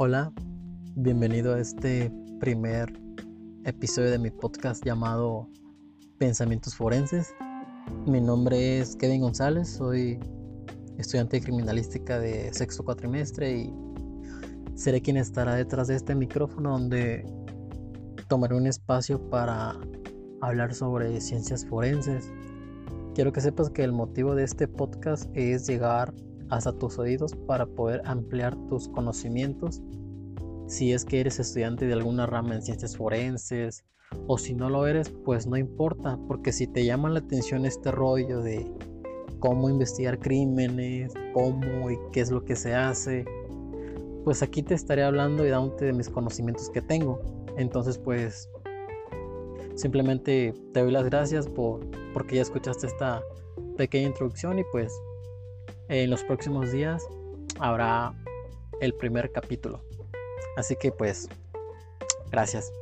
Hola, bienvenido a este primer episodio de mi podcast llamado Pensamientos Forenses. Mi nombre es Kevin González, soy estudiante de criminalística de sexto cuatrimestre y seré quien estará detrás de este micrófono donde tomaré un espacio para hablar sobre ciencias forenses. Quiero que sepas que el motivo de este podcast es llegar hasta tus oídos para poder ampliar tus conocimientos. Si es que eres estudiante de alguna rama en ciencias forenses o si no lo eres, pues no importa, porque si te llama la atención este rollo de cómo investigar crímenes, cómo y qué es lo que se hace, pues aquí te estaré hablando y dándote de mis conocimientos que tengo. Entonces, pues simplemente te doy las gracias por porque ya escuchaste esta pequeña introducción y pues en los próximos días habrá el primer capítulo. Así que pues, gracias.